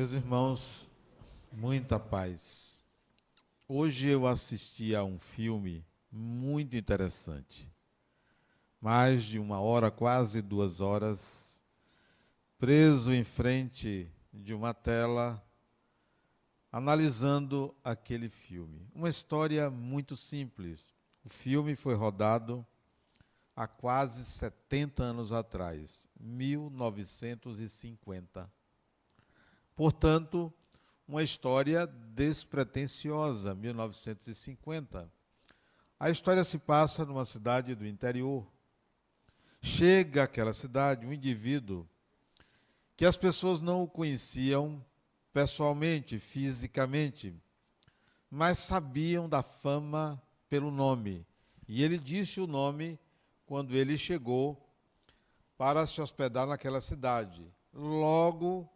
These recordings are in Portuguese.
Meus irmãos, muita paz. Hoje eu assisti a um filme muito interessante. Mais de uma hora, quase duas horas, preso em frente de uma tela, analisando aquele filme. Uma história muito simples. O filme foi rodado há quase 70 anos atrás, 1950. Portanto, uma história despretensiosa, 1950. A história se passa numa cidade do interior. Chega àquela cidade um indivíduo que as pessoas não o conheciam pessoalmente, fisicamente, mas sabiam da fama pelo nome. E ele disse o nome quando ele chegou para se hospedar naquela cidade. Logo,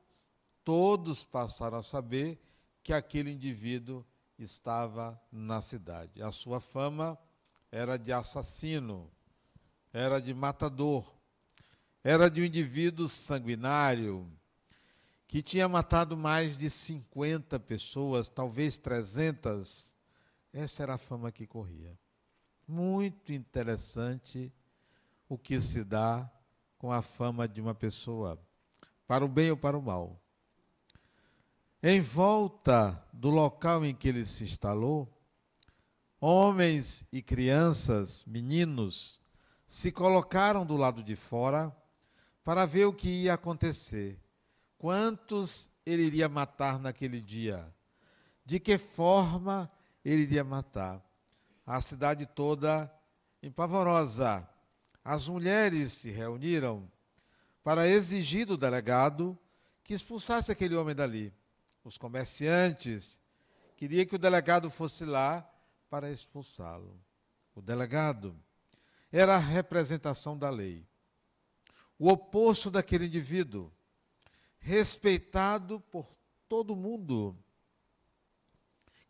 todos passaram a saber que aquele indivíduo estava na cidade. A sua fama era de assassino, era de matador, era de um indivíduo sanguinário que tinha matado mais de 50 pessoas, talvez 300. Essa era a fama que corria. Muito interessante o que se dá com a fama de uma pessoa, para o bem ou para o mal. Em volta do local em que ele se instalou, homens e crianças, meninos, se colocaram do lado de fora para ver o que ia acontecer. Quantos ele iria matar naquele dia? De que forma ele iria matar? A cidade toda empavorosa. As mulheres se reuniram para exigir do delegado que expulsasse aquele homem dali os comerciantes, queria que o delegado fosse lá para expulsá-lo. O delegado era a representação da lei. O oposto daquele indivíduo, respeitado por todo mundo,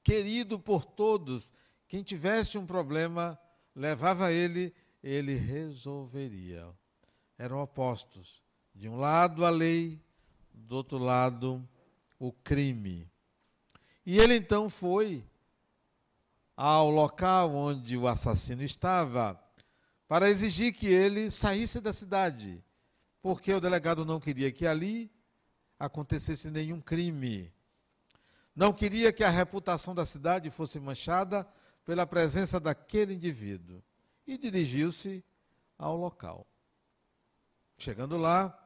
querido por todos. Quem tivesse um problema, levava ele, ele resolveria. Eram opostos. De um lado a lei, do outro lado o crime. E ele então foi ao local onde o assassino estava para exigir que ele saísse da cidade, porque o delegado não queria que ali acontecesse nenhum crime. Não queria que a reputação da cidade fosse manchada pela presença daquele indivíduo. E dirigiu-se ao local. Chegando lá,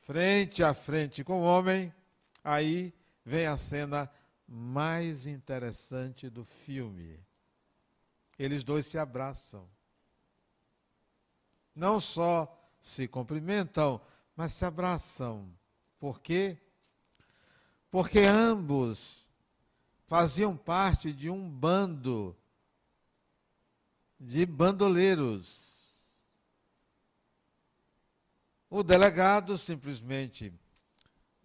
frente a frente com o homem, Aí vem a cena mais interessante do filme. Eles dois se abraçam. Não só se cumprimentam, mas se abraçam. Por quê? Porque ambos faziam parte de um bando de bandoleiros. O delegado simplesmente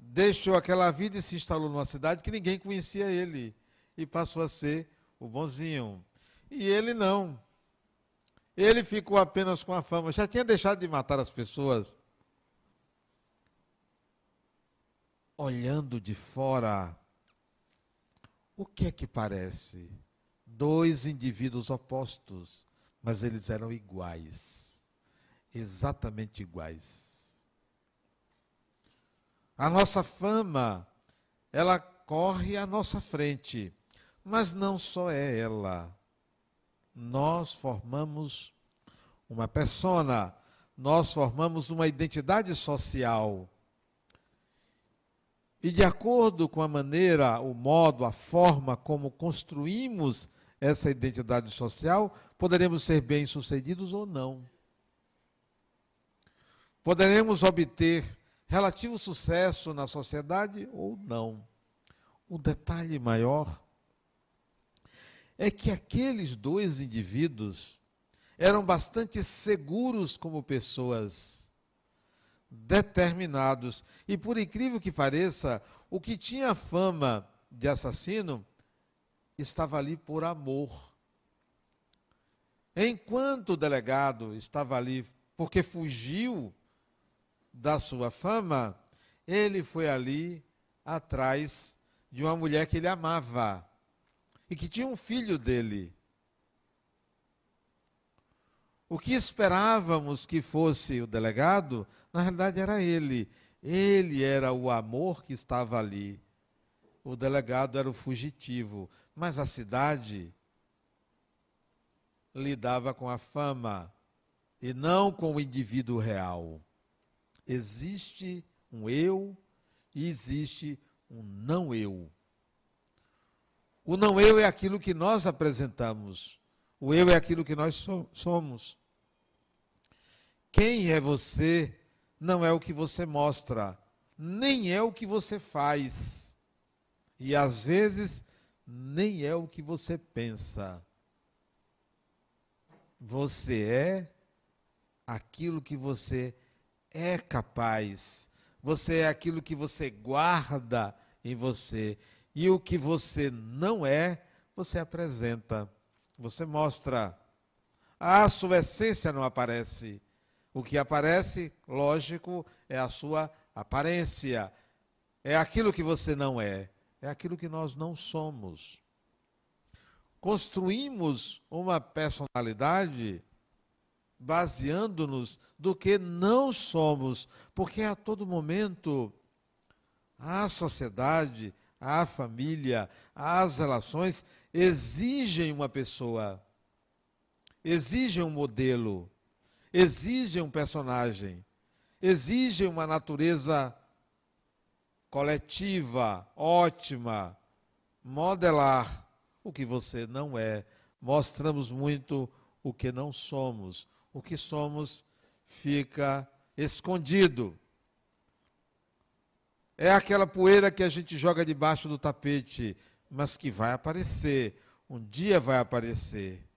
deixou aquela vida e se instalou numa cidade que ninguém conhecia ele e passou a ser o bonzinho. E ele não. Ele ficou apenas com a fama, já tinha deixado de matar as pessoas. Olhando de fora, o que é que parece? Dois indivíduos opostos, mas eles eram iguais. Exatamente iguais. A nossa fama, ela corre à nossa frente. Mas não só é ela. Nós formamos uma persona, nós formamos uma identidade social. E de acordo com a maneira, o modo, a forma como construímos essa identidade social, poderemos ser bem-sucedidos ou não. Poderemos obter relativo sucesso na sociedade ou não. O detalhe maior é que aqueles dois indivíduos eram bastante seguros como pessoas, determinados. E por incrível que pareça, o que tinha fama de assassino estava ali por amor. Enquanto o delegado estava ali porque fugiu da sua fama, ele foi ali atrás de uma mulher que ele amava e que tinha um filho dele. O que esperávamos que fosse o delegado, na realidade era ele. Ele era o amor que estava ali. O delegado era o fugitivo. Mas a cidade lidava com a fama e não com o indivíduo real. Existe um eu e existe um não eu. O não eu é aquilo que nós apresentamos. O eu é aquilo que nós somos. Quem é você não é o que você mostra, nem é o que você faz. E às vezes nem é o que você pensa. Você é aquilo que você é capaz. Você é aquilo que você guarda em você. E o que você não é, você apresenta. Você mostra. A sua essência não aparece. O que aparece, lógico, é a sua aparência. É aquilo que você não é. É aquilo que nós não somos. Construímos uma personalidade baseando-nos do que não somos, porque a todo momento a sociedade, a família, as relações exigem uma pessoa, exigem um modelo, exigem um personagem, exigem uma natureza coletiva, ótima, modelar o que você não é. Mostramos muito o que não somos o que somos fica escondido. É aquela poeira que a gente joga debaixo do tapete, mas que vai aparecer. Um dia vai aparecer.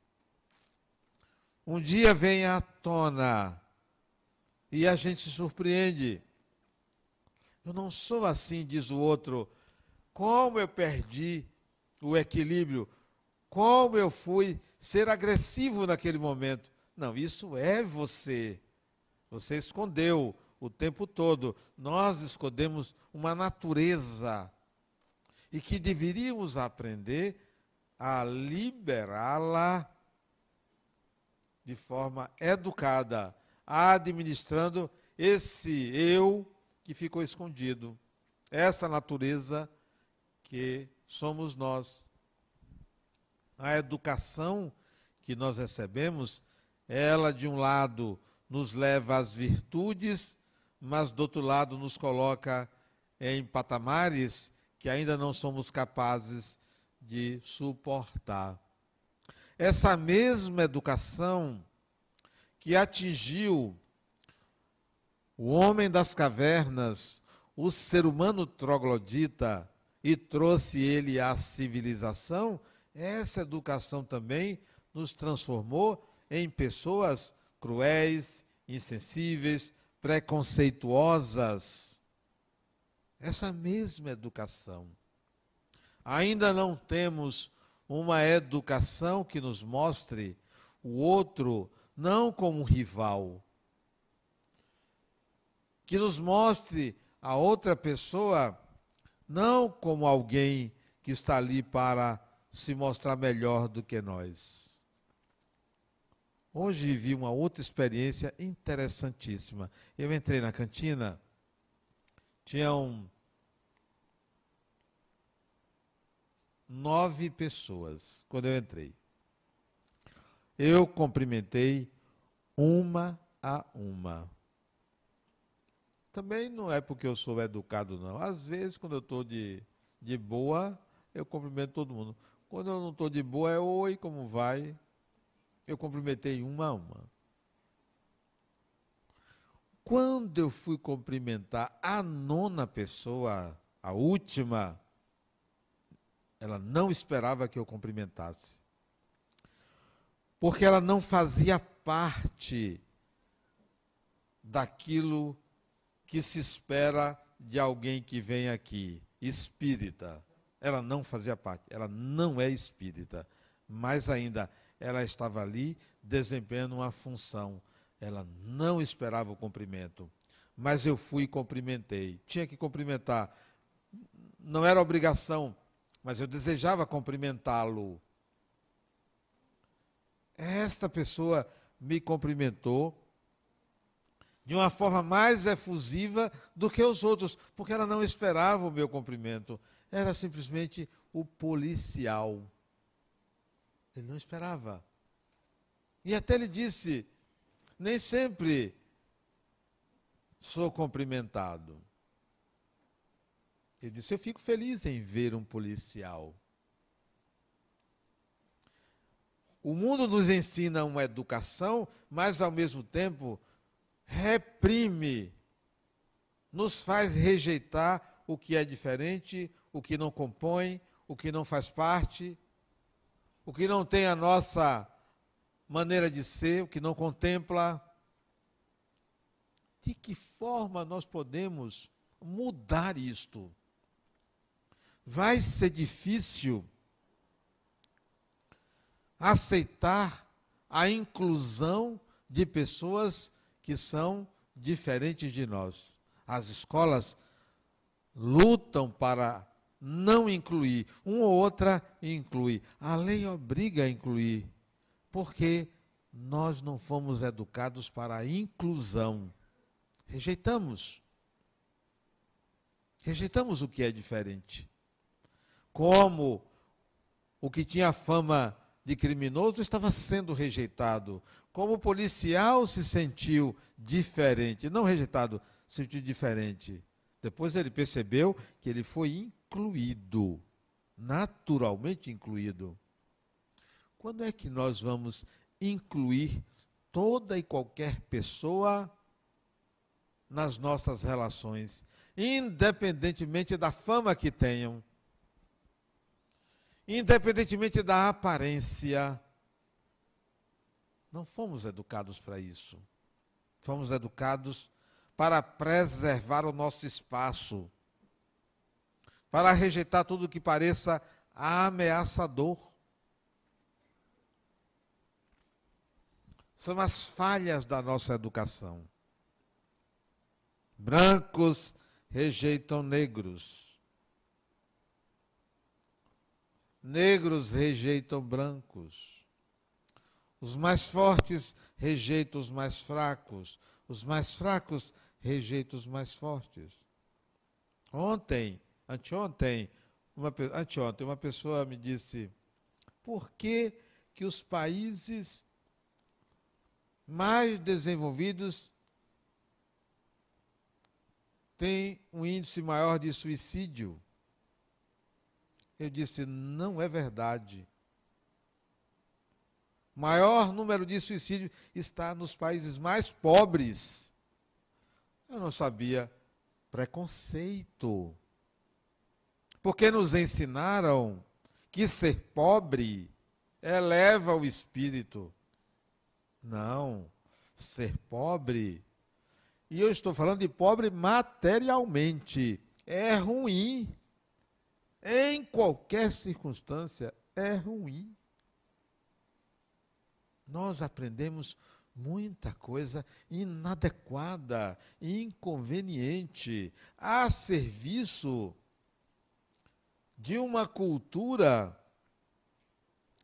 Um dia vem à tona e a gente se surpreende. Eu não sou assim, diz o outro. Como eu perdi o equilíbrio? Como eu fui ser agressivo naquele momento? Não, isso é você. Você escondeu o tempo todo. Nós escondemos uma natureza e que deveríamos aprender a liberá-la de forma educada, administrando esse eu que ficou escondido, essa natureza que somos nós. A educação que nós recebemos ela, de um lado, nos leva às virtudes, mas do outro lado nos coloca em patamares que ainda não somos capazes de suportar. Essa mesma educação que atingiu o homem das cavernas, o ser humano troglodita, e trouxe ele à civilização, essa educação também nos transformou em pessoas cruéis, insensíveis, preconceituosas. Essa mesma educação. Ainda não temos uma educação que nos mostre o outro não como um rival, que nos mostre a outra pessoa não como alguém que está ali para se mostrar melhor do que nós. Hoje vivi uma outra experiência interessantíssima. Eu entrei na cantina, tinham nove pessoas quando eu entrei. Eu cumprimentei uma a uma. Também não é porque eu sou educado, não. Às vezes, quando eu estou de, de boa, eu cumprimento todo mundo. Quando eu não estou de boa, é oi, como vai? Eu cumprimentei uma a uma. Quando eu fui cumprimentar a nona pessoa, a última, ela não esperava que eu cumprimentasse. Porque ela não fazia parte daquilo que se espera de alguém que vem aqui, espírita. Ela não fazia parte, ela não é espírita. Mais ainda, ela estava ali desempenhando uma função. Ela não esperava o cumprimento. Mas eu fui e cumprimentei. Tinha que cumprimentar. não era obrigação, mas eu desejava cumprimentá-lo. Esta pessoa me cumprimentou de uma forma mais efusiva do que os outros, porque ela não esperava o meu cumprimento. Era simplesmente o policial. Ele não esperava. E até ele disse: nem sempre sou cumprimentado. Ele disse: Eu fico feliz em ver um policial. O mundo nos ensina uma educação, mas ao mesmo tempo reprime, nos faz rejeitar o que é diferente, o que não compõe, o que não faz parte, o que não tem a nossa maneira de ser, o que não contempla. De que forma nós podemos mudar isto? Vai ser difícil aceitar a inclusão de pessoas que são diferentes de nós. As escolas lutam para não incluir, uma ou outra inclui. A lei obriga a incluir, porque nós não fomos educados para a inclusão. Rejeitamos. Rejeitamos o que é diferente. Como o que tinha fama de criminoso estava sendo rejeitado. Como o policial se sentiu diferente, não rejeitado, sentiu diferente. Depois ele percebeu que ele foi incluído, naturalmente incluído. Quando é que nós vamos incluir toda e qualquer pessoa nas nossas relações, independentemente da fama que tenham? independentemente da aparência. Não fomos educados para isso. Fomos educados para preservar o nosso espaço, para rejeitar tudo que pareça ameaçador. São as falhas da nossa educação. Brancos rejeitam negros Negros rejeitam brancos. Os mais fortes rejeitam os mais fracos. Os mais fracos rejeitam os mais fortes. Ontem, anteontem, uma, anteontem, uma pessoa me disse: por que, que os países mais desenvolvidos têm um índice maior de suicídio? Eu disse: não é verdade. Maior número de suicídios está nos países mais pobres. Eu não sabia. Preconceito. Porque nos ensinaram que ser pobre eleva o espírito. Não. Ser pobre. E eu estou falando de pobre materialmente. É ruim em qualquer circunstância, é ruim. Nós aprendemos muita coisa inadequada, inconveniente, a serviço de uma cultura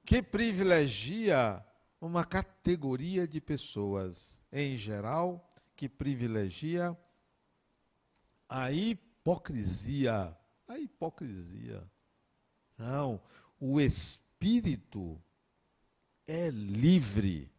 que privilegia uma categoria de pessoas, em geral, que privilegia a hipocrisia a hipocrisia. Não, o espírito é livre.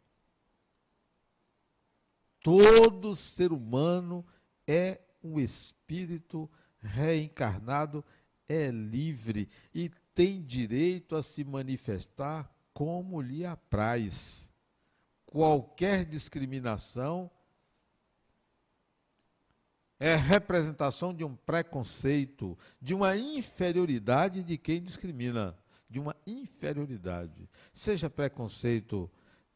Todo ser humano é um espírito reencarnado, é livre e tem direito a se manifestar como lhe apraz. Qualquer discriminação é representação de um preconceito, de uma inferioridade de quem discrimina, de uma inferioridade. Seja preconceito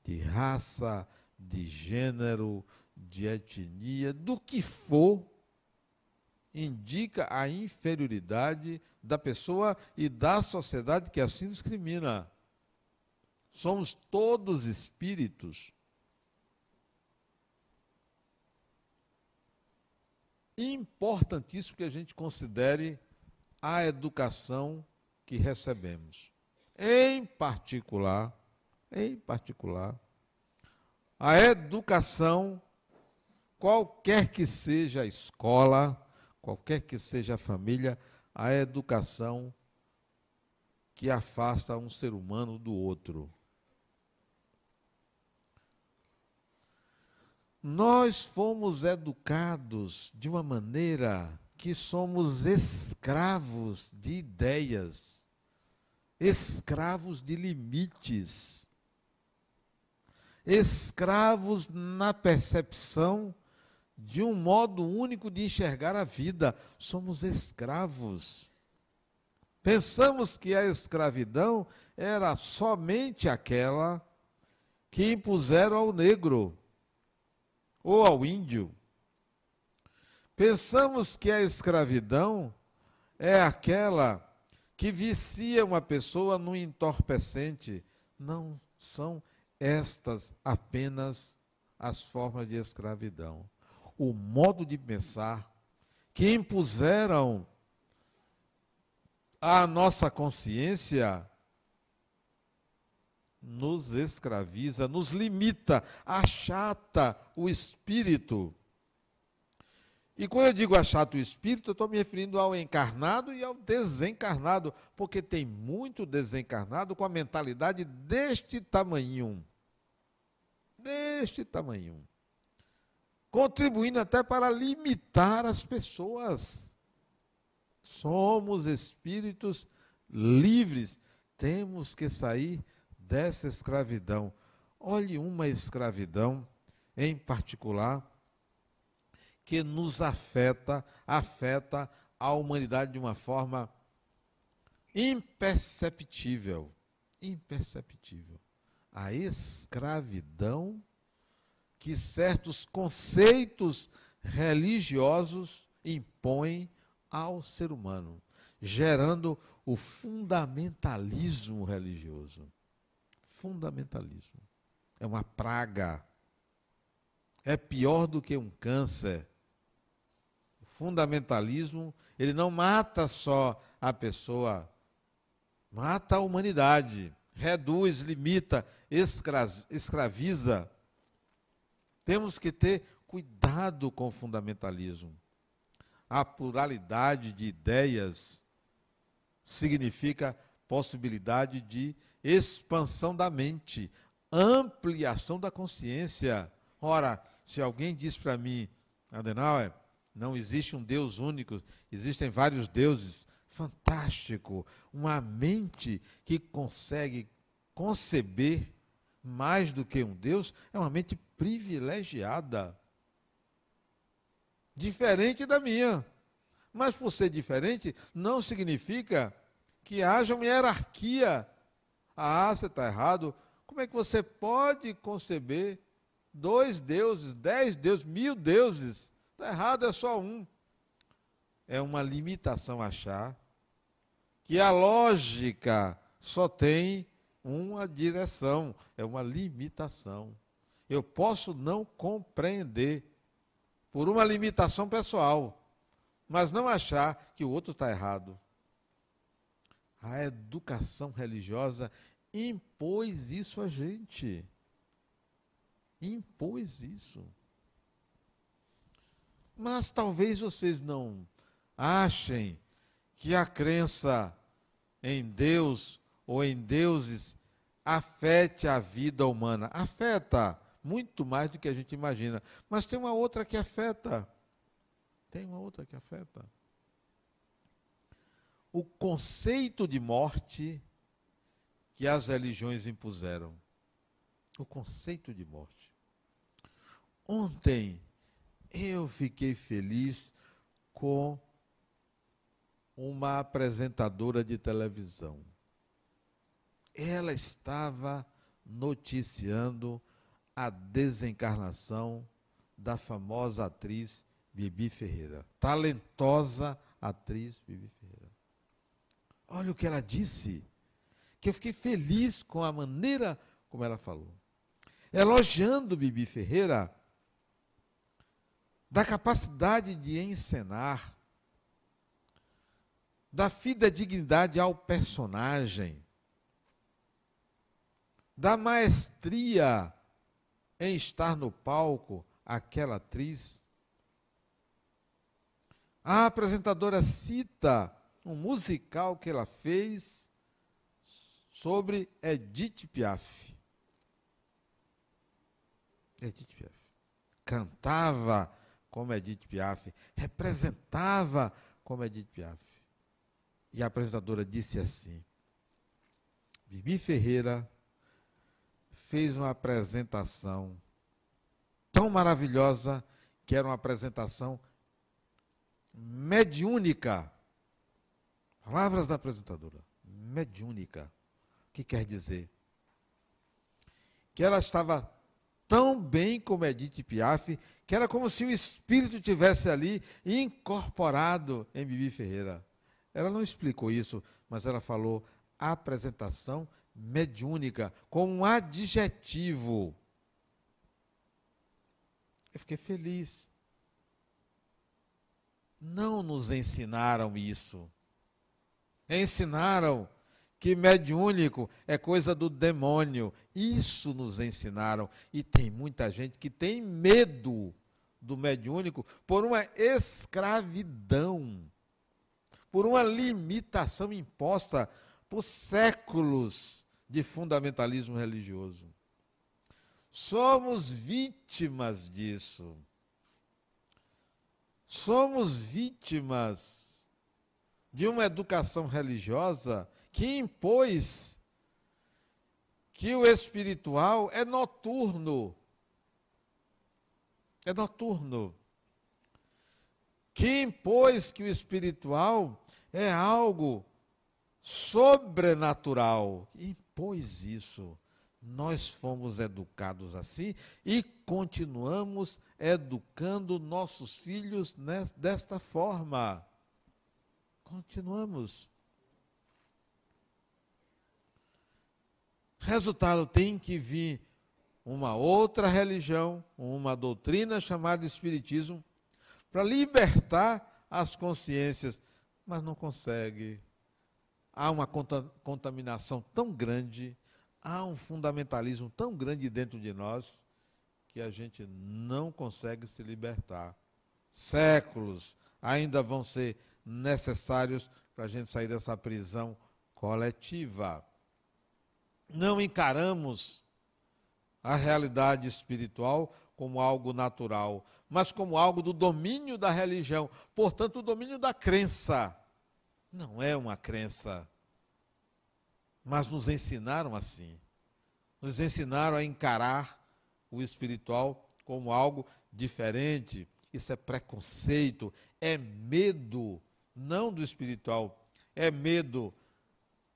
de raça, de gênero, de etnia, do que for, indica a inferioridade da pessoa e da sociedade que assim discrimina. Somos todos espíritos importantíssimo que a gente considere a educação que recebemos. Em particular, em particular, a educação, qualquer que seja a escola, qualquer que seja a família, a educação que afasta um ser humano do outro. Nós fomos educados de uma maneira que somos escravos de ideias, escravos de limites, escravos na percepção de um modo único de enxergar a vida. Somos escravos. Pensamos que a escravidão era somente aquela que impuseram ao negro ou ao índio. Pensamos que a escravidão é aquela que vicia uma pessoa no entorpecente. Não são estas apenas as formas de escravidão. O modo de pensar que impuseram à nossa consciência nos escraviza, nos limita, achata o espírito. E quando eu digo achata o espírito, eu estou me referindo ao encarnado e ao desencarnado, porque tem muito desencarnado com a mentalidade deste tamanho. Deste tamanho. Contribuindo até para limitar as pessoas. Somos espíritos livres. Temos que sair dessa escravidão. Olhe uma escravidão em particular que nos afeta, afeta a humanidade de uma forma imperceptível. Imperceptível. A escravidão que certos conceitos religiosos impõem ao ser humano, gerando o fundamentalismo religioso fundamentalismo. É uma praga. É pior do que um câncer. O fundamentalismo, ele não mata só a pessoa, mata a humanidade, reduz, limita, escraviza. Temos que ter cuidado com o fundamentalismo. A pluralidade de ideias significa possibilidade de expansão da mente, ampliação da consciência. Ora, se alguém diz para mim, Adenauer, não existe um Deus único, existem vários deuses, fantástico. Uma mente que consegue conceber mais do que um Deus é uma mente privilegiada. Diferente da minha. Mas por ser diferente, não significa que haja uma hierarquia. Ah, você está errado. Como é que você pode conceber dois deuses, dez deuses, mil deuses? Está errado, é só um. É uma limitação achar que a lógica só tem uma direção, é uma limitação. Eu posso não compreender por uma limitação pessoal, mas não achar que o outro está errado a educação religiosa impôs isso a gente. Impôs isso. Mas talvez vocês não achem que a crença em Deus ou em deuses afete a vida humana. Afeta muito mais do que a gente imagina. Mas tem uma outra que afeta. Tem uma outra que afeta o conceito de morte que as religiões impuseram. O conceito de morte. Ontem eu fiquei feliz com uma apresentadora de televisão. Ela estava noticiando a desencarnação da famosa atriz Bibi Ferreira. Talentosa atriz Bibi Ferreira. Olha o que ela disse, que eu fiquei feliz com a maneira como ela falou. Elogiando Bibi Ferreira da capacidade de encenar, da fidedignidade ao personagem, da maestria em estar no palco aquela atriz. A apresentadora cita um musical que ela fez sobre Edith Piaf. Edith Piaf. Cantava como Edith Piaf, representava como Edith Piaf. E a apresentadora disse assim: Bibi Ferreira fez uma apresentação tão maravilhosa que era uma apresentação mediúnica. Palavras da apresentadora. Mediúnica. O que quer dizer? Que ela estava tão bem como Edith Piaf, que era como se o espírito tivesse ali incorporado em Bibi Ferreira. Ela não explicou isso, mas ela falou apresentação mediúnica como um adjetivo. Eu fiquei feliz. Não nos ensinaram isso. Ensinaram que mediúnico é coisa do demônio. Isso nos ensinaram. E tem muita gente que tem medo do mediúnico por uma escravidão, por uma limitação imposta por séculos de fundamentalismo religioso. Somos vítimas disso. Somos vítimas de uma educação religiosa que impôs que o espiritual é noturno. É noturno. Que impôs que o espiritual é algo sobrenatural. Impôs isso. Nós fomos educados assim e continuamos educando nossos filhos desta forma. Continuamos. Resultado: tem que vir uma outra religião, uma doutrina chamada Espiritismo, para libertar as consciências, mas não consegue há uma contaminação tão grande, há um fundamentalismo tão grande dentro de nós, que a gente não consegue se libertar. Séculos ainda vão ser necessários para a gente sair dessa prisão coletiva. Não encaramos a realidade espiritual como algo natural, mas como algo do domínio da religião, portanto, o domínio da crença. Não é uma crença. Mas nos ensinaram assim. Nos ensinaram a encarar o espiritual como algo diferente. Isso é preconceito, é medo, não do espiritual, é medo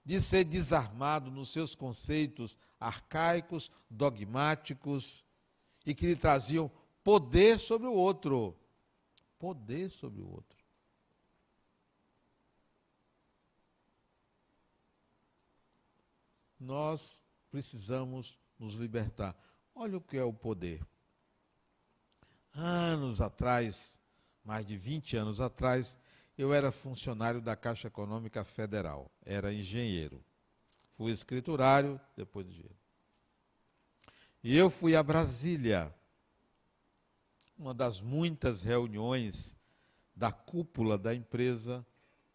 de ser desarmado nos seus conceitos arcaicos, dogmáticos e que lhe traziam poder sobre o outro. Poder sobre o outro. Nós precisamos nos libertar. Olha o que é o poder. Anos atrás, mais de 20 anos atrás, eu era funcionário da Caixa Econômica Federal, era engenheiro. Fui escriturário, depois de. E eu fui a Brasília, uma das muitas reuniões da cúpula da empresa.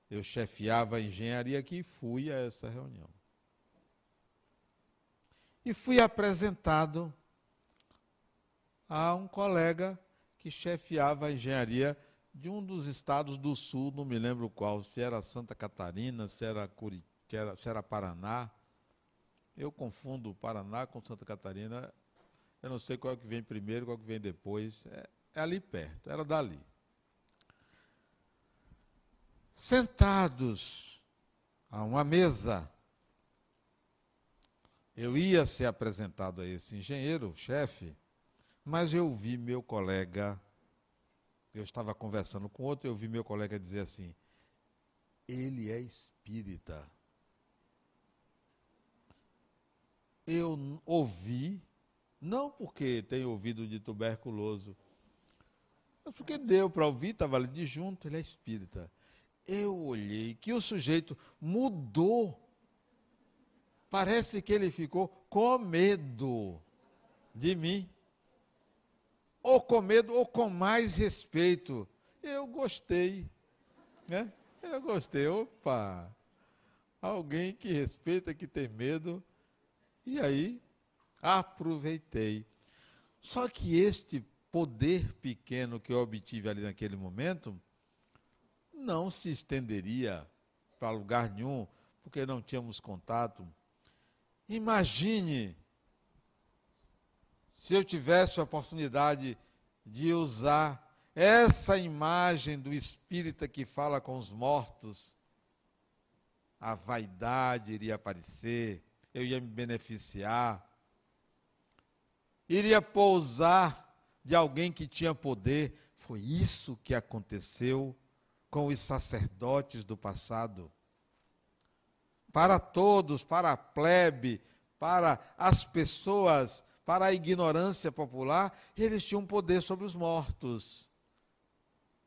Eu chefiava a engenharia aqui e fui a essa reunião e fui apresentado a um colega que chefiava a engenharia de um dos estados do sul, não me lembro qual, se era Santa Catarina, se era, Curi, se era Paraná. Eu confundo Paraná com Santa Catarina. Eu não sei qual é que vem primeiro, qual é que vem depois. É, é ali perto, era dali. Sentados a uma mesa, eu ia ser apresentado a esse engenheiro, chefe, mas eu vi meu colega, eu estava conversando com outro, eu vi meu colega dizer assim: ele é espírita. Eu ouvi, não porque tenho ouvido de tuberculoso, mas porque deu para ouvir, estava ali de junto, ele é espírita. eu olhei que o sujeito mudou. Parece que ele ficou com medo de mim. Ou com medo, ou com mais respeito. Eu gostei. Né? Eu gostei. Opa! Alguém que respeita, que tem medo. E aí, aproveitei. Só que este poder pequeno que eu obtive ali naquele momento não se estenderia para lugar nenhum, porque não tínhamos contato. Imagine se eu tivesse a oportunidade de usar essa imagem do espírita que fala com os mortos, a vaidade iria aparecer, eu ia me beneficiar, iria pousar de alguém que tinha poder. Foi isso que aconteceu com os sacerdotes do passado. Para todos, para a plebe, para as pessoas, para a ignorância popular, eles tinham poder sobre os mortos.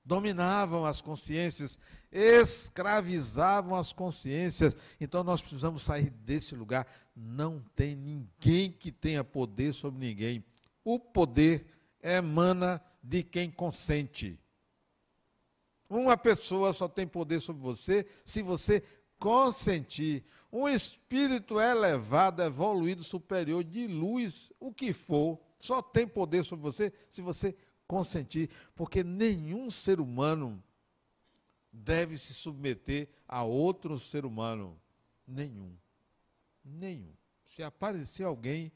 Dominavam as consciências, escravizavam as consciências. Então nós precisamos sair desse lugar. Não tem ninguém que tenha poder sobre ninguém. O poder emana de quem consente. Uma pessoa só tem poder sobre você se você consentir. Um espírito elevado, evoluído, superior, de luz, o que for, só tem poder sobre você se você consentir. Porque nenhum ser humano deve se submeter a outro ser humano. Nenhum. Nenhum. Se aparecer alguém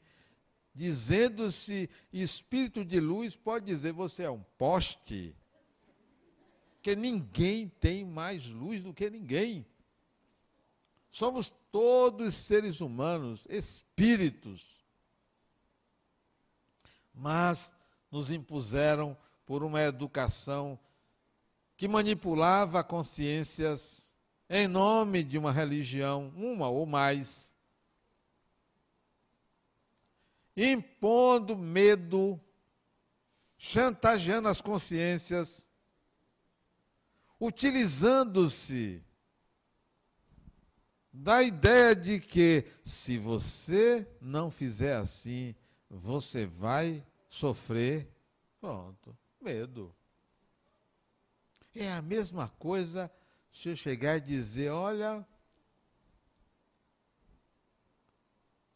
dizendo-se espírito de luz, pode dizer você é um poste porque ninguém tem mais luz do que ninguém. Somos todos seres humanos, espíritos. Mas nos impuseram por uma educação que manipulava consciências em nome de uma religião, uma ou mais, impondo medo, chantageando as consciências utilizando-se da ideia de que se você não fizer assim, você vai sofrer. Pronto, medo. É a mesma coisa se eu chegar e dizer: olha,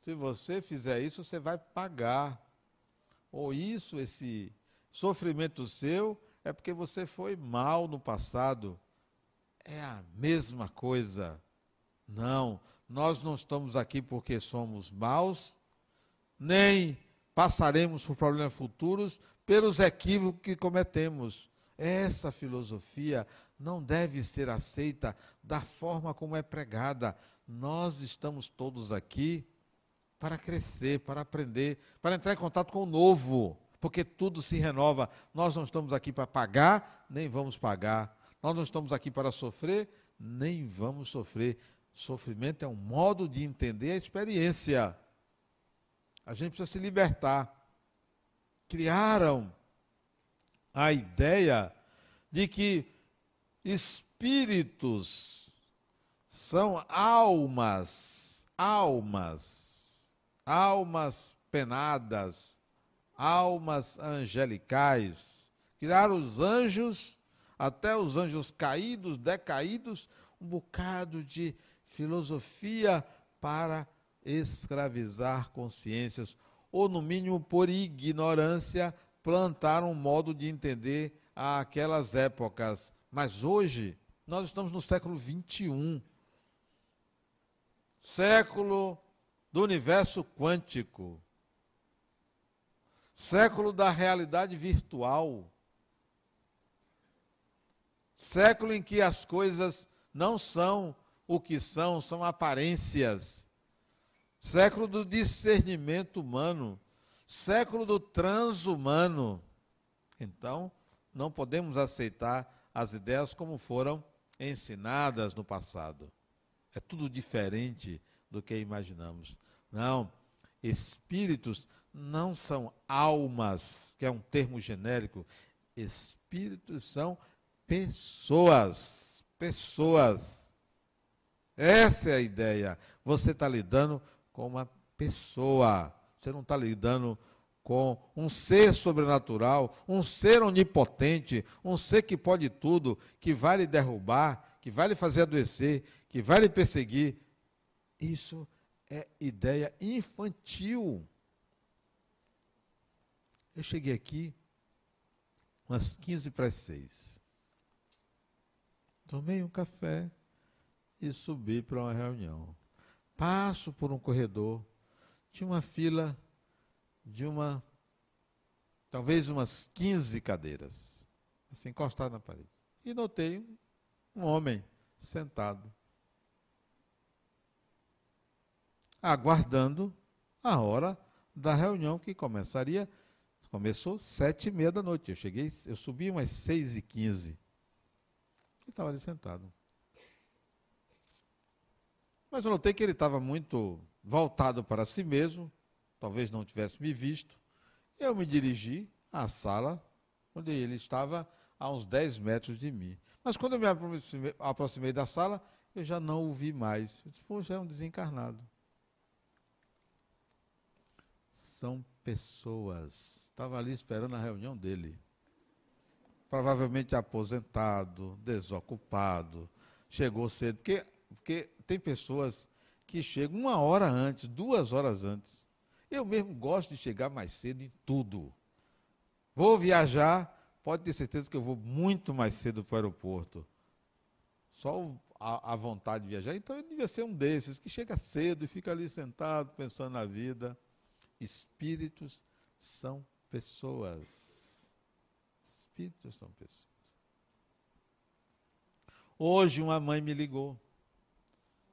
se você fizer isso, você vai pagar. Ou isso, esse sofrimento seu, é porque você foi mal no passado. É a mesma coisa. Não, nós não estamos aqui porque somos maus, nem passaremos por problemas futuros pelos equívocos que cometemos. Essa filosofia não deve ser aceita da forma como é pregada. Nós estamos todos aqui para crescer, para aprender, para entrar em contato com o novo porque tudo se renova. Nós não estamos aqui para pagar, nem vamos pagar. Nós não estamos aqui para sofrer, nem vamos sofrer. Sofrimento é um modo de entender a experiência. A gente precisa se libertar. Criaram a ideia de que espíritos são almas, almas, almas penadas, almas angelicais. Criaram os anjos, até os anjos caídos, decaídos, um bocado de filosofia para escravizar consciências, ou no mínimo por ignorância, plantar um modo de entender aquelas épocas. Mas hoje, nós estamos no século 21 século do universo quântico século da realidade virtual, século em que as coisas não são o que são, são aparências, século do discernimento humano, século do transhumano. Então, não podemos aceitar as ideias como foram ensinadas no passado. É tudo diferente do que imaginamos. Não, espíritos não são almas, que é um termo genérico. Espíritos são pessoas. pessoas. Essa é a ideia. Você está lidando com uma pessoa. Você não está lidando com um ser sobrenatural, um ser onipotente, um ser que pode tudo, que vai lhe derrubar, que vai lhe fazer adoecer, que vai lhe perseguir. Isso é ideia infantil. Eu cheguei aqui umas 15 para as 6. Tomei um café e subi para uma reunião. Passo por um corredor, tinha uma fila de uma, talvez umas 15 cadeiras, assim, encostado na parede. E notei um, homem sentado, aguardando a hora da reunião que começaria Começou sete e meia da noite. Eu cheguei, eu subi umas seis e quinze. Ele estava ali sentado. Mas eu notei que ele estava muito voltado para si mesmo, talvez não tivesse me visto. Eu me dirigi à sala onde ele estava a uns 10 metros de mim. Mas quando eu me aproximei, da sala, eu já não o vi mais. Eu disse, poxa, é um desencarnado. São pessoas estava ali esperando a reunião dele. Provavelmente aposentado, desocupado, chegou cedo. Porque, porque tem pessoas que chegam uma hora antes, duas horas antes. Eu mesmo gosto de chegar mais cedo em tudo. Vou viajar, pode ter certeza que eu vou muito mais cedo para o aeroporto. Só a, a, vontade de viajar. Então eu devia ser um desses que chega cedo e fica ali sentado pensando na vida. Espíritos são pessoas. Espíritos são pessoas. Hoje uma mãe me ligou,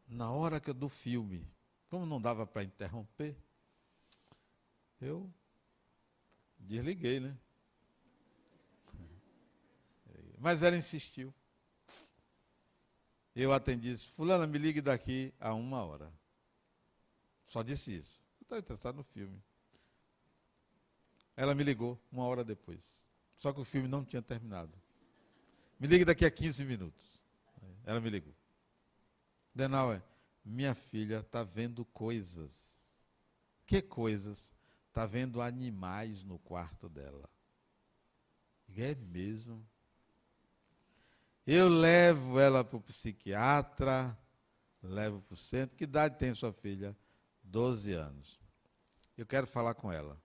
na hora que do filme, como não dava para interromper, eu desliguei, né? Mas ela insistiu. Eu atendi disse, fulana, me ligue daqui a uma hora. Só disse isso. Estava interessado no filme. Ela me ligou uma hora depois. Só que o filme não tinha terminado. Me ligue daqui a 15 minutos. Ela me ligou. Denauer, minha filha está vendo coisas. Que coisas? Está vendo animais no quarto dela. É mesmo. Eu levo ela para o psiquiatra, levo para o centro. Que idade tem sua filha? 12 anos. Eu quero falar com ela.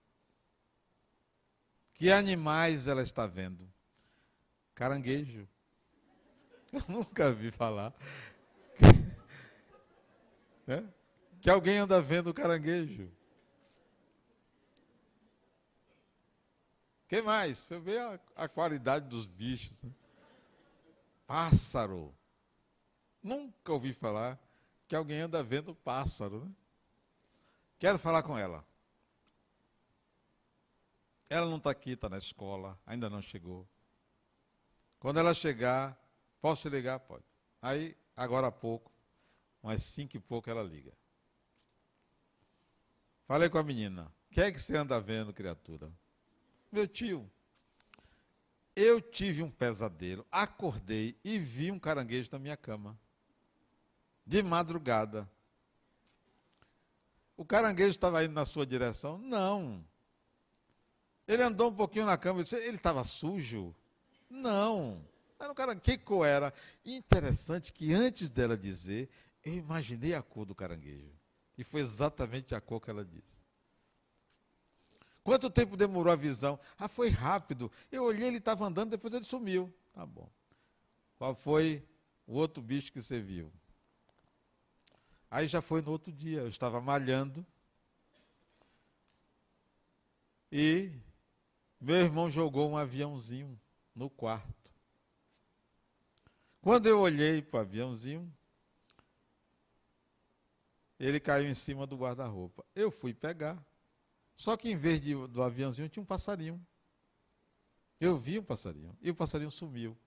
Que animais ela está vendo? Caranguejo. Eu nunca vi falar. É? Que alguém anda vendo caranguejo. que mais? Foi ver a, a, qualidade dos bichos. Né? Pássaro. Nunca ouvi falar que alguém anda vendo pássaro. Né? Quero falar com ela. Ela não está aqui, está na escola, ainda não chegou. Quando ela chegar, posso ligar? Pode. Aí, agora há pouco, umas cinco e pouco, ela liga. Falei com a menina. O que é que você anda vendo, criatura? Meu tio, eu tive um pesadelo, acordei e vi um caranguejo na minha cama. De madrugada. O caranguejo estava indo na sua direção? Não. Ele andou um pouquinho na cama e disse, ele estava sujo? Não. Era um cara, que cor era? Interessante que antes dela dizer, eu imaginei a cor do caranguejo. E foi exatamente a cor que ela disse. Quanto tempo demorou a visão? Ah, foi rápido. Eu olhei, ele estava andando, depois ele sumiu. Tá bom. Qual foi o outro bicho que você viu? Aí já foi no outro dia. Eu estava malhando. E meu irmão jogou um aviãozinho no quarto. Quando eu olhei para o aviãozinho, ele caiu em cima do guarda-roupa. Eu fui pegar. Só que em vez de, do aviãozinho tinha um passarinho. Eu vi um passarinho. E o passarinho sumiu.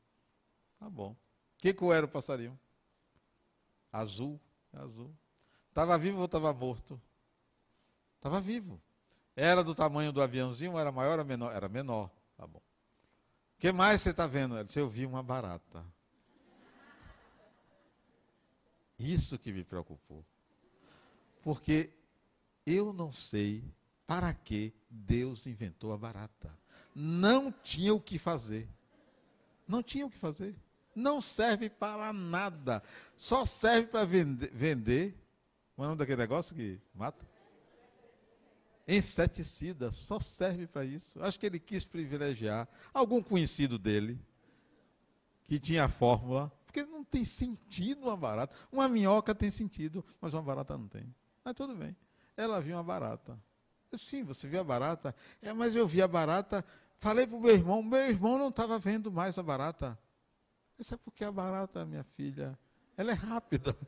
Tá bom. Que cor era o passarinho? Azul. Azul. Estava vivo ou estava morto? Estava vivo. Era do tamanho do aviãozinho, era maior ou menor? Era menor. Tá bom. O que mais você está vendo? Ela disse, eu vi uma barata. Isso que me preocupou. Porque eu não sei para que Deus inventou a barata. Não tinha o que fazer. Não tinha o que fazer. Não serve para nada. Só serve para vender, vender. Qual é o nome daquele negócio que mata? Inseticida. Só serve para isso. Acho que ele quis privilegiar algum conhecido dele que tinha a fórmula. Porque não tem sentido uma barata. Uma minhoca tem sentido, mas uma barata não tem. Mas tudo bem. Ela viu uma barata. Eu, Sim, você viu a barata? É, mas eu vi a barata. Falei para o meu irmão, meu irmão não estava vendo mais a barata. Isso é porque a barata, minha filha, ela é rápida.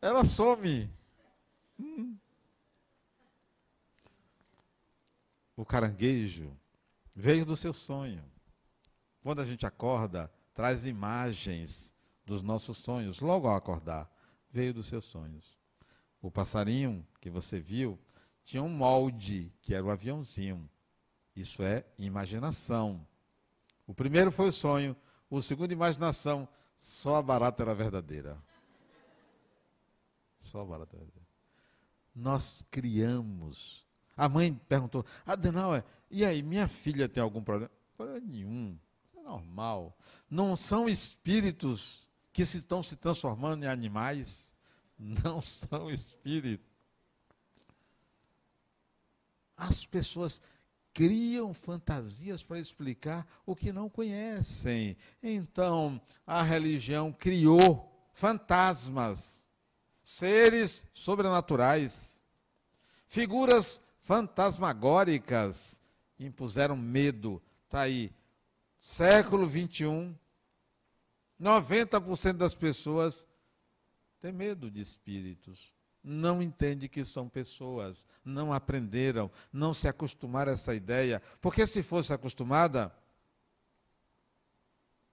Ela some. Hum. O caranguejo veio do seu sonho. Quando a gente acorda, traz imagens dos nossos sonhos, logo ao acordar, veio dos seus sonhos. O passarinho que você viu tinha um molde, que era o aviãozinho. Isso é imaginação. O primeiro foi o sonho, o segundo, imaginação. Só a barata era verdadeira. Só a barata era verdadeira. Nós criamos. A mãe perguntou: Adenauer, e aí, minha filha tem algum problema? Problema nenhum. Isso é normal. Não são espíritos que se estão se transformando em animais. Não são espíritos. As pessoas criam fantasias para explicar o que não conhecem. Então, a religião criou fantasmas, seres sobrenaturais, figuras fantasmagóricas, impuseram medo. Está aí, século 21, 90% das pessoas têm medo de espíritos não entende que são pessoas, não aprenderam, não se acostumaram a essa ideia, porque se fosse acostumada,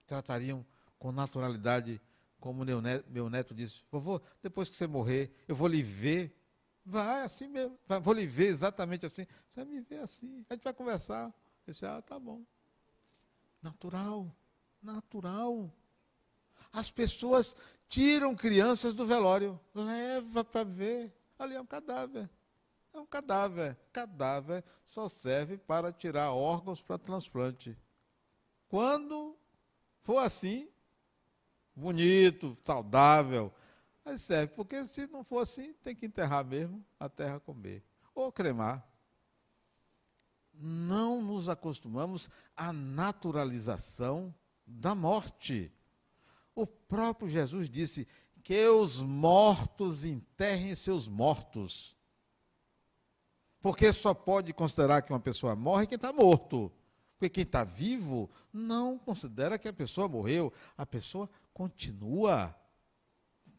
tratariam com naturalidade, como meu neto, meu neto disse, vovô, depois que você morrer, eu vou lhe ver. Vai, assim mesmo, vou lhe ver exatamente assim. Você vai me ver assim, a gente vai conversar. Eu disse, ah, tá bom. Natural, natural. As pessoas tiram crianças do velório, leva para ver. Ali é um cadáver. É um cadáver. Cadáver só serve para tirar órgãos para transplante. Quando for assim, bonito, saudável, aí serve. Porque se não for assim, tem que enterrar mesmo, a terra comer. Ou cremar. Não nos acostumamos à naturalização da morte. O próprio Jesus disse que os mortos enterrem seus mortos. Porque só pode considerar que uma pessoa morre quem está morto. Porque quem está vivo não considera que a pessoa morreu. A pessoa continua.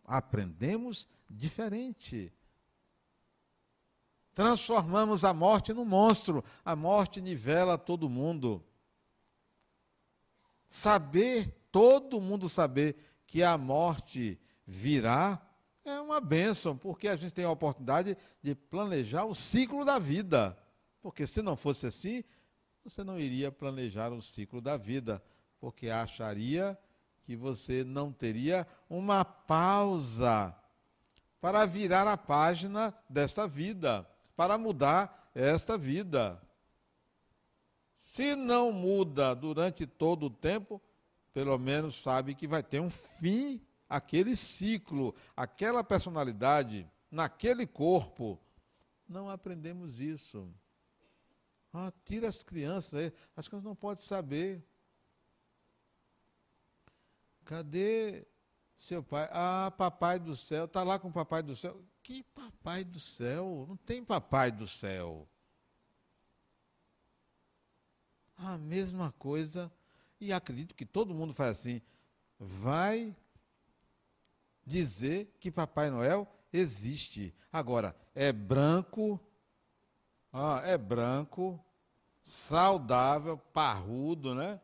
Aprendemos diferente. Transformamos a morte num monstro. A morte nivela todo mundo. Saber todo mundo saber que a morte virá é uma bênção, porque a gente tem a oportunidade de planejar o ciclo da vida. Porque se não fosse assim, você não iria planejar o ciclo da vida, porque acharia que você não teria uma pausa para virar a página desta vida, para mudar esta vida. Se não muda durante todo o tempo, pelo menos sabe que vai ter um fim aquele ciclo, aquela personalidade, naquele corpo. Não aprendemos isso. Ah, tira as crianças, as crianças não podem saber. Cadê seu pai? Ah, papai do céu, está lá com o papai do céu. Que papai do céu? Não tem papai do céu. A mesma coisa e acredito que todo mundo faz assim, vai dizer que Papai Noel existe. Agora, é branco, ah, é branco, saudável, parrudo, né?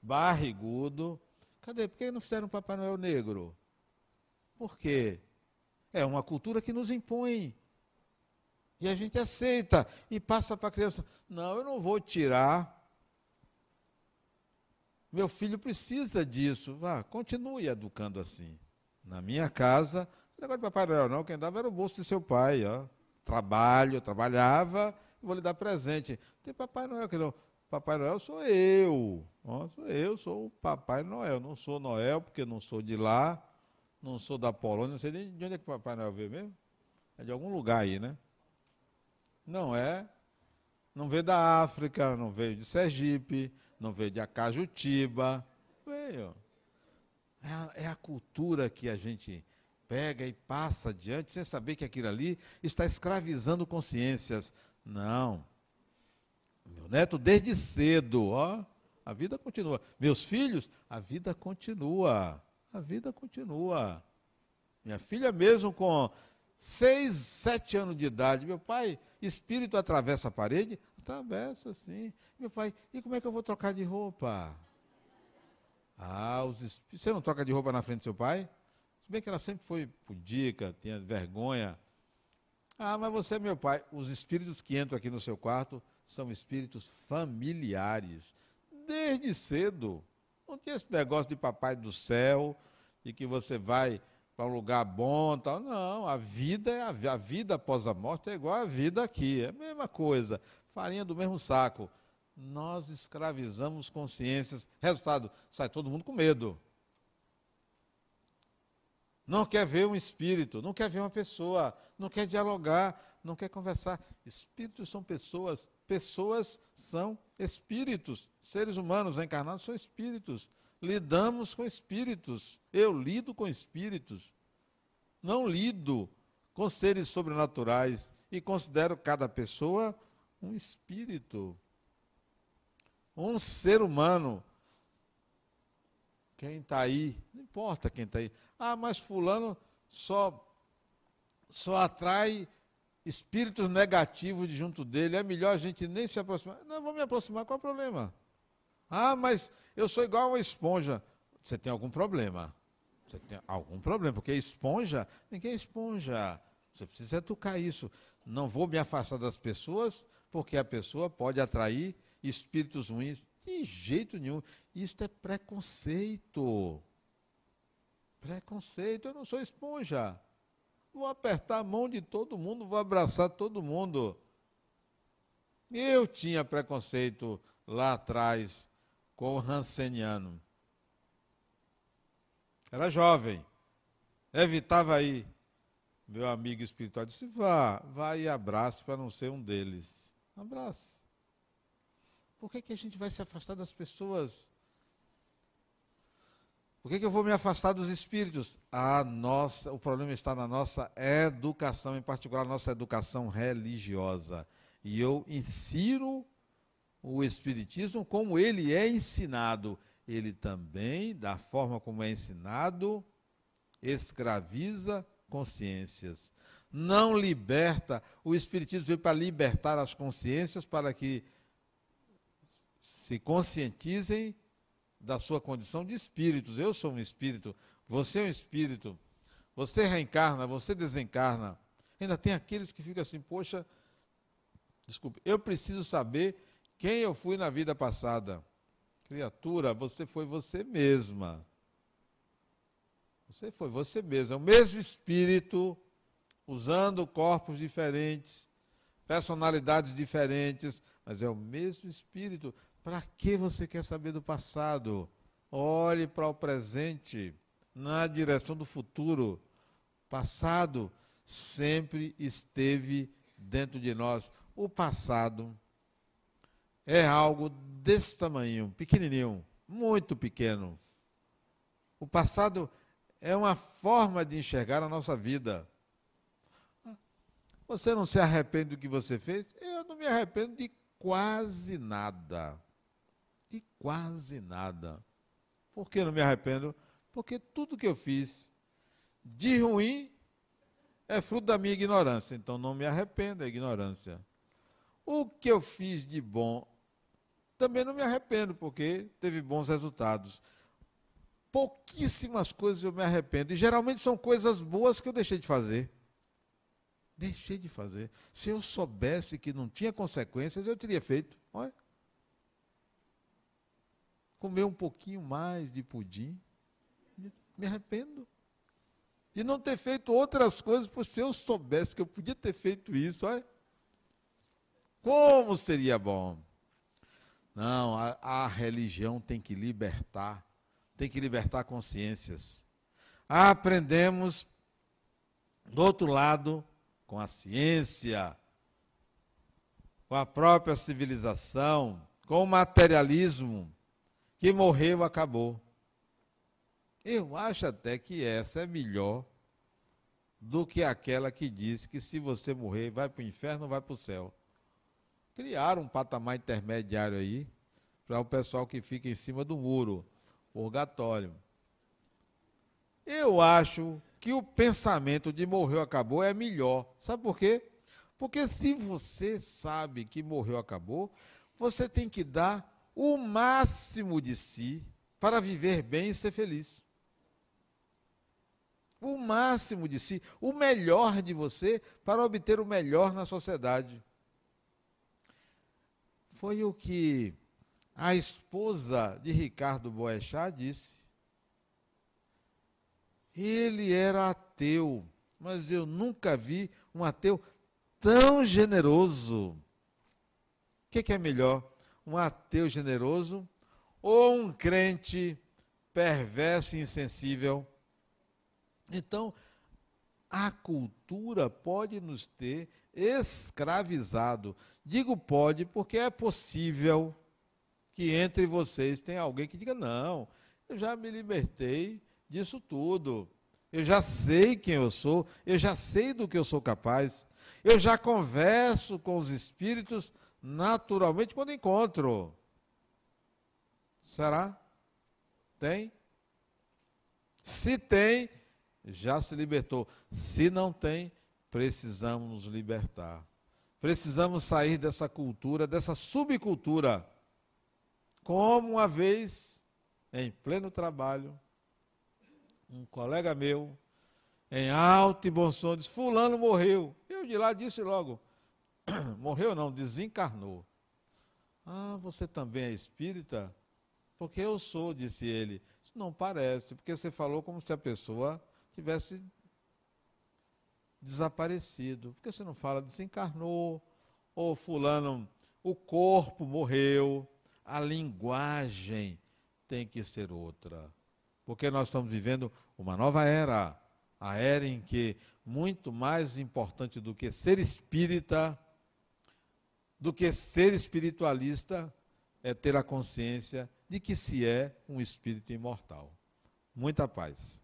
Barrigudo. Cadê? Por que não fizeram Papai Noel negro? Por quê? É uma cultura que nos impõe. E a gente aceita e passa para a criança. Não, eu não vou tirar meu filho precisa disso. Vá, continue educando assim. Na minha casa, não negócio de Papai Noel não, quem dava era o bolso de seu pai. Ó. Trabalho, trabalhava, vou lhe dar presente. Tem Papai Noel que não. Papai Noel sou eu. Ó, sou eu, sou o Papai Noel. Não sou Noel, porque não sou de lá, não sou da Polônia, não sei nem de onde é que o Papai Noel veio mesmo. É de algum lugar aí, né? Não é. Não veio da África, não veio de Sergipe, não veio de Acajutiba. Veio. É a, é a cultura que a gente pega e passa adiante sem saber que aquilo ali está escravizando consciências. Não. Meu neto, desde cedo, ó, a vida continua. Meus filhos, a vida continua. A vida continua. Minha filha, mesmo com seis, sete anos de idade, meu pai, espírito atravessa a parede? Atravessa, sim. Meu pai, e como é que eu vou trocar de roupa? Ah, os espíritos. Você não troca de roupa na frente do seu pai? Se bem que ela sempre foi pudica, tinha vergonha. Ah, mas você é meu pai. Os espíritos que entram aqui no seu quarto são espíritos familiares. Desde cedo. Não tinha esse negócio de papai do céu, de que você vai para um lugar bom tal. Não, a vida é a, a vida após a morte é igual a vida aqui. É a mesma coisa. Farinha do mesmo saco nós escravizamos consciências. Resultado, sai todo mundo com medo. Não quer ver um espírito, não quer ver uma pessoa, não quer dialogar, não quer conversar. Espíritos são pessoas, pessoas são espíritos. Seres humanos encarnados são espíritos. Lidamos com espíritos. Eu lido com espíritos. Não lido com seres sobrenaturais e considero cada pessoa um espírito um ser humano. Quem está aí, não importa quem está aí. Ah, mas fulano só, só atrai espíritos negativos de junto dele. É melhor a gente nem se aproximar. Não, vou me aproximar, qual é o problema? Ah, mas eu sou igual a uma esponja. Você tem algum problema. Você tem algum problema, porque esponja, ninguém é esponja. Você precisa educar isso. Não vou me afastar das pessoas, porque a pessoa pode atrair espíritos ruins. De jeito nenhum. Isto é preconceito. Preconceito. Eu não sou esponja. Vou apertar a mão de todo mundo, vou abraçar todo mundo. Eu tinha preconceito lá atrás com o Hanseniano. Era jovem. Evitava aí. Meu amigo espiritual disse: vá, vá e abrace para não ser um deles. Abrace. Por que, que a gente vai se afastar das pessoas? Por que, que eu vou me afastar dos espíritos? A nossa, o problema está na nossa educação, em particular nossa educação religiosa. E eu insiro o espiritismo como ele é ensinado. Ele também, da forma como é ensinado, escraviza consciências. Não liberta. O espiritismo veio para libertar as consciências para que se conscientizem da sua condição de espíritos. Eu sou um espírito, você é um espírito. Você reencarna, você desencarna. Ainda tem aqueles que ficam assim, poxa, desculpe, eu preciso saber quem eu fui na vida passada. Criatura, você foi você mesma. Você foi você mesma. É o mesmo espírito, usando corpos diferentes, personalidades diferentes, mas é o mesmo espírito. Para que você quer saber do passado? Olhe para o presente, na direção do futuro. Passado sempre esteve dentro de nós. O passado é algo desse tamanho, pequenininho, muito pequeno. O passado é uma forma de enxergar a nossa vida. Você não se arrepende do que você fez? Eu não me arrependo de quase nada de quase nada. Por que não me arrependo? Porque tudo que eu fiz de ruim é fruto da minha ignorância. Então não me arrependo da ignorância. O que eu fiz de bom também não me arrependo, porque teve bons resultados. Pouquíssimas coisas eu me arrependo. E geralmente são coisas boas que eu deixei de fazer. Deixei de fazer. Se eu soubesse que não tinha consequências, eu teria feito. Olha comer um pouquinho mais de pudim. Me arrependo. de não ter feito outras coisas, porque se eu soubesse que eu podia ter feito isso, olha, como seria bom. Não, a, a religião tem que libertar, tem que libertar consciências. Aprendemos, do outro lado, com a ciência, com a própria civilização, com o materialismo, que morreu, acabou. Eu acho até que essa é melhor do que aquela que diz que se você morrer, vai para o inferno ou vai para o céu. Criaram um patamar intermediário aí para o pessoal que fica em cima do muro, purgatório. Eu acho que o pensamento de morreu, acabou é melhor. Sabe por quê? Porque se você sabe que morreu, acabou, você tem que dar o máximo de si para viver bem e ser feliz. O máximo de si, o melhor de você para obter o melhor na sociedade. Foi o que a esposa de Ricardo Boechat disse. Ele era ateu, mas eu nunca vi um ateu tão generoso. O que, é melhor? Um ateu generoso ou um crente perverso e insensível? Então, a cultura pode nos ter escravizado. Digo pode porque é possível que entre vocês tenha alguém que diga: não, eu já me libertei disso tudo. Eu já sei quem eu sou, eu já sei do que eu sou capaz. Eu já converso com os espíritos naturalmente quando encontro. Será? Tem? Se tem, já se libertou. Se não tem, precisamos nos libertar. Precisamos sair dessa cultura, dessa subcultura como uma vez, em pleno trabalho, um colega meu, em alto e bom som, disse: Fulano morreu. Eu de lá disse logo: Morreu não, desencarnou. Ah, você também é espírita? Porque eu sou, disse ele. Isso não parece, porque você falou como se a pessoa tivesse desaparecido. Por que você não fala desencarnou? Ou fulano, o corpo morreu a linguagem tem que ser outra. Porque nós estamos vivendo uma nova era, a era em que muito mais importante do que ser espírita, do que ser espiritualista, é ter a consciência de que se é um espírito imortal. Muita paz.